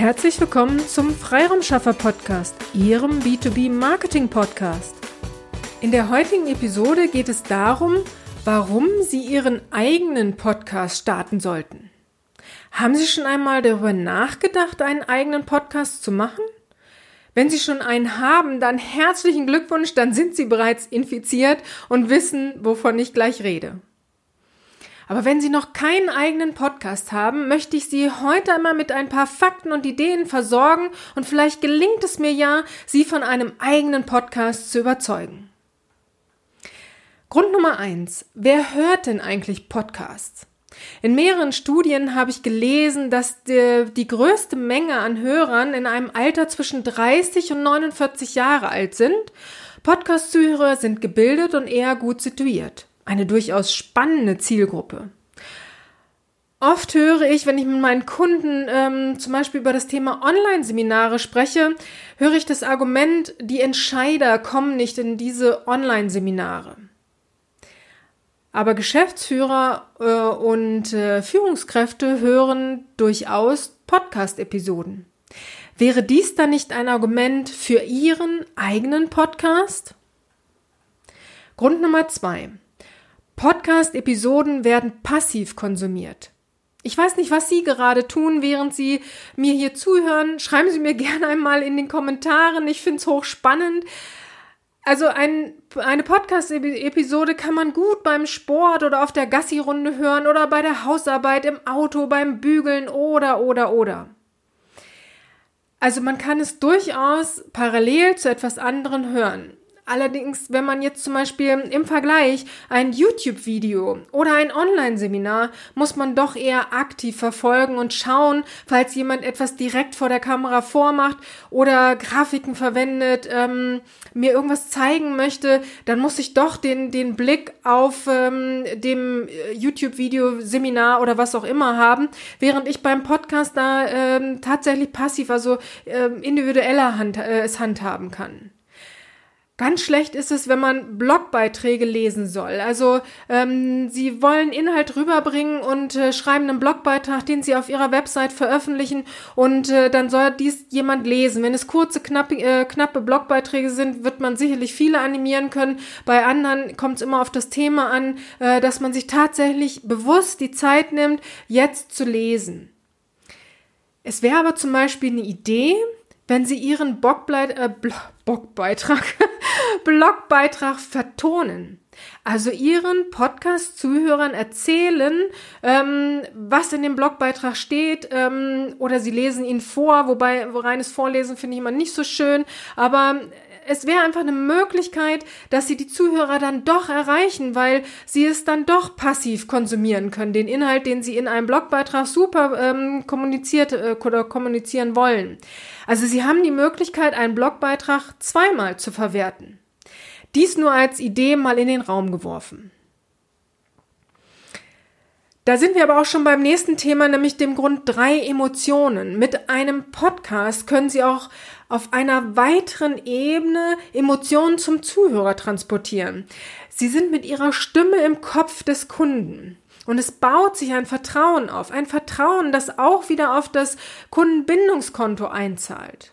Herzlich willkommen zum Freiraumschaffer Podcast, Ihrem B2B Marketing Podcast. In der heutigen Episode geht es darum, warum Sie Ihren eigenen Podcast starten sollten. Haben Sie schon einmal darüber nachgedacht, einen eigenen Podcast zu machen? Wenn Sie schon einen haben, dann herzlichen Glückwunsch, dann sind Sie bereits infiziert und wissen, wovon ich gleich rede. Aber wenn Sie noch keinen eigenen Podcast haben, möchte ich Sie heute einmal mit ein paar Fakten und Ideen versorgen und vielleicht gelingt es mir ja, Sie von einem eigenen Podcast zu überzeugen. Grund Nummer eins: Wer hört denn eigentlich Podcasts? In mehreren Studien habe ich gelesen, dass die, die, größte Menge an Hörern in einem Alter zwischen 30 und 49 Jahre alt sind. Podcast-Zuhörer sind gebildet und eher gut situiert eine durchaus spannende Zielgruppe. Oft höre ich, wenn ich mit meinen Kunden ähm, zum Beispiel über das Thema Online-Seminare spreche, höre ich das Argument, die Entscheider kommen nicht in diese Online-Seminare. Aber Geschäftsführer äh, und äh, Führungskräfte hören durchaus Podcast-Episoden. Wäre dies dann nicht ein Argument für Ihren eigenen Podcast? Grund Nummer zwei. Podcast-Episoden werden passiv konsumiert. Ich weiß nicht, was Sie gerade tun, während Sie mir hier zuhören. Schreiben Sie mir gerne einmal in den Kommentaren. Ich finde es hochspannend. Also ein, eine Podcast-Episode kann man gut beim Sport oder auf der Gassi-Runde hören oder bei der Hausarbeit, im Auto, beim Bügeln oder, oder, oder. Also man kann es durchaus parallel zu etwas anderem hören. Allerdings, wenn man jetzt zum Beispiel im Vergleich ein YouTube-Video oder ein Online-Seminar, muss man doch eher aktiv verfolgen und schauen, falls jemand etwas direkt vor der Kamera vormacht oder Grafiken verwendet, ähm, mir irgendwas zeigen möchte, dann muss ich doch den, den Blick auf ähm, dem äh, YouTube-Video, Seminar oder was auch immer haben, während ich beim Podcast da ähm, tatsächlich passiv, also ähm, individueller Hand, äh, es handhaben kann. Ganz schlecht ist es, wenn man Blogbeiträge lesen soll. Also ähm, Sie wollen Inhalt rüberbringen und äh, schreiben einen Blogbeitrag, den Sie auf Ihrer Website veröffentlichen und äh, dann soll dies jemand lesen. Wenn es kurze, knappe, äh, knappe Blogbeiträge sind, wird man sicherlich viele animieren können. Bei anderen kommt es immer auf das Thema an, äh, dass man sich tatsächlich bewusst die Zeit nimmt, jetzt zu lesen. Es wäre aber zum Beispiel eine Idee, wenn Sie Ihren Blogbleit, äh, Blogbeitrag, Blogbeitrag vertonen. Also Ihren Podcast-Zuhörern erzählen, ähm, was in dem Blogbeitrag steht, ähm, oder Sie lesen ihn vor, wobei reines Vorlesen finde ich immer nicht so schön, aber es wäre einfach eine Möglichkeit, dass sie die Zuhörer dann doch erreichen, weil sie es dann doch passiv konsumieren können, den Inhalt, den sie in einem Blogbeitrag super ähm, kommuniziert äh, oder kommunizieren wollen. Also sie haben die Möglichkeit, einen Blogbeitrag zweimal zu verwerten. Dies nur als Idee mal in den Raum geworfen. Da sind wir aber auch schon beim nächsten Thema, nämlich dem Grund drei Emotionen. Mit einem Podcast können Sie auch auf einer weiteren Ebene Emotionen zum Zuhörer transportieren. Sie sind mit Ihrer Stimme im Kopf des Kunden. Und es baut sich ein Vertrauen auf, ein Vertrauen, das auch wieder auf das Kundenbindungskonto einzahlt.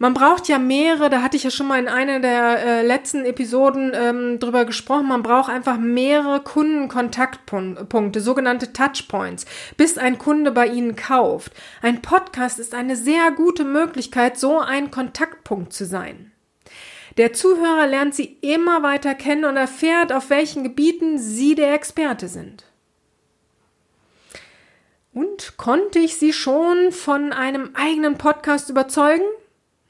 Man braucht ja mehrere, da hatte ich ja schon mal in einer der äh, letzten Episoden ähm, drüber gesprochen, man braucht einfach mehrere Kundenkontaktpunkte, sogenannte Touchpoints, bis ein Kunde bei Ihnen kauft. Ein Podcast ist eine sehr gute Möglichkeit, so ein Kontaktpunkt zu sein. Der Zuhörer lernt Sie immer weiter kennen und erfährt, auf welchen Gebieten Sie der Experte sind. Und konnte ich Sie schon von einem eigenen Podcast überzeugen?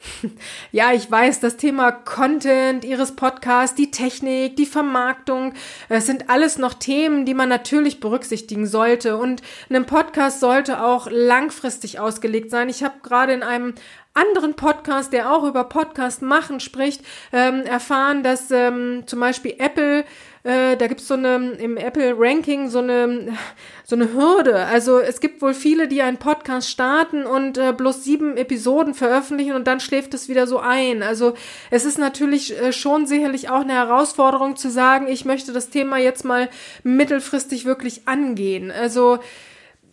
Ja, ich weiß, das Thema Content Ihres Podcasts, die Technik, die Vermarktung, es sind alles noch Themen, die man natürlich berücksichtigen sollte. Und ein Podcast sollte auch langfristig ausgelegt sein. Ich habe gerade in einem anderen Podcast, der auch über Podcast machen spricht, ähm, erfahren, dass ähm, zum Beispiel Apple äh, da gibt's so eine im Apple Ranking so eine so eine Hürde. Also es gibt wohl viele, die einen Podcast starten und äh, bloß sieben Episoden veröffentlichen und dann schläft es wieder so ein. Also es ist natürlich äh, schon sicherlich auch eine Herausforderung zu sagen, ich möchte das Thema jetzt mal mittelfristig wirklich angehen. Also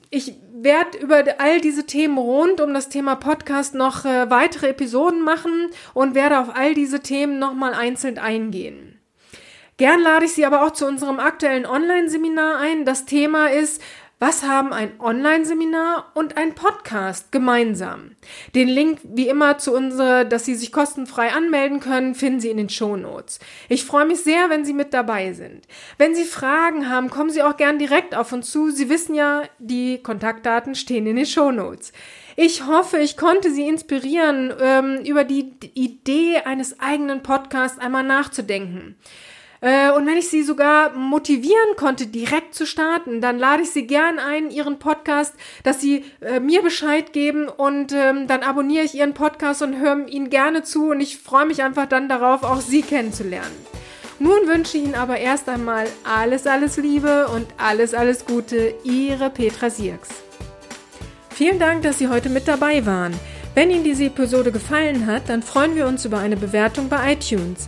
ich werde über all diese Themen rund um das Thema Podcast noch äh, weitere Episoden machen und werde auf all diese Themen nochmal einzeln eingehen. Gern lade ich Sie aber auch zu unserem aktuellen Online-Seminar ein. Das Thema ist, was haben ein Online-Seminar und ein Podcast gemeinsam? Den Link, wie immer, zu unserer, dass Sie sich kostenfrei anmelden können, finden Sie in den Show Notes. Ich freue mich sehr, wenn Sie mit dabei sind. Wenn Sie Fragen haben, kommen Sie auch gern direkt auf uns zu. Sie wissen ja, die Kontaktdaten stehen in den Show Notes. Ich hoffe, ich konnte Sie inspirieren, ähm, über die Idee eines eigenen Podcasts einmal nachzudenken. Äh, und wenn ich sie sogar motivieren konnte, direkt zu starten, dann lade ich sie gern ein, ihren Podcast, dass sie äh, mir Bescheid geben und ähm, dann abonniere ich ihren Podcast und höre ihnen gerne zu und ich freue mich einfach dann darauf, auch sie kennenzulernen. Nun wünsche ich Ihnen aber erst einmal alles, alles Liebe und alles, alles Gute, Ihre Petra Sierks. Vielen Dank, dass Sie heute mit dabei waren. Wenn Ihnen diese Episode gefallen hat, dann freuen wir uns über eine Bewertung bei iTunes.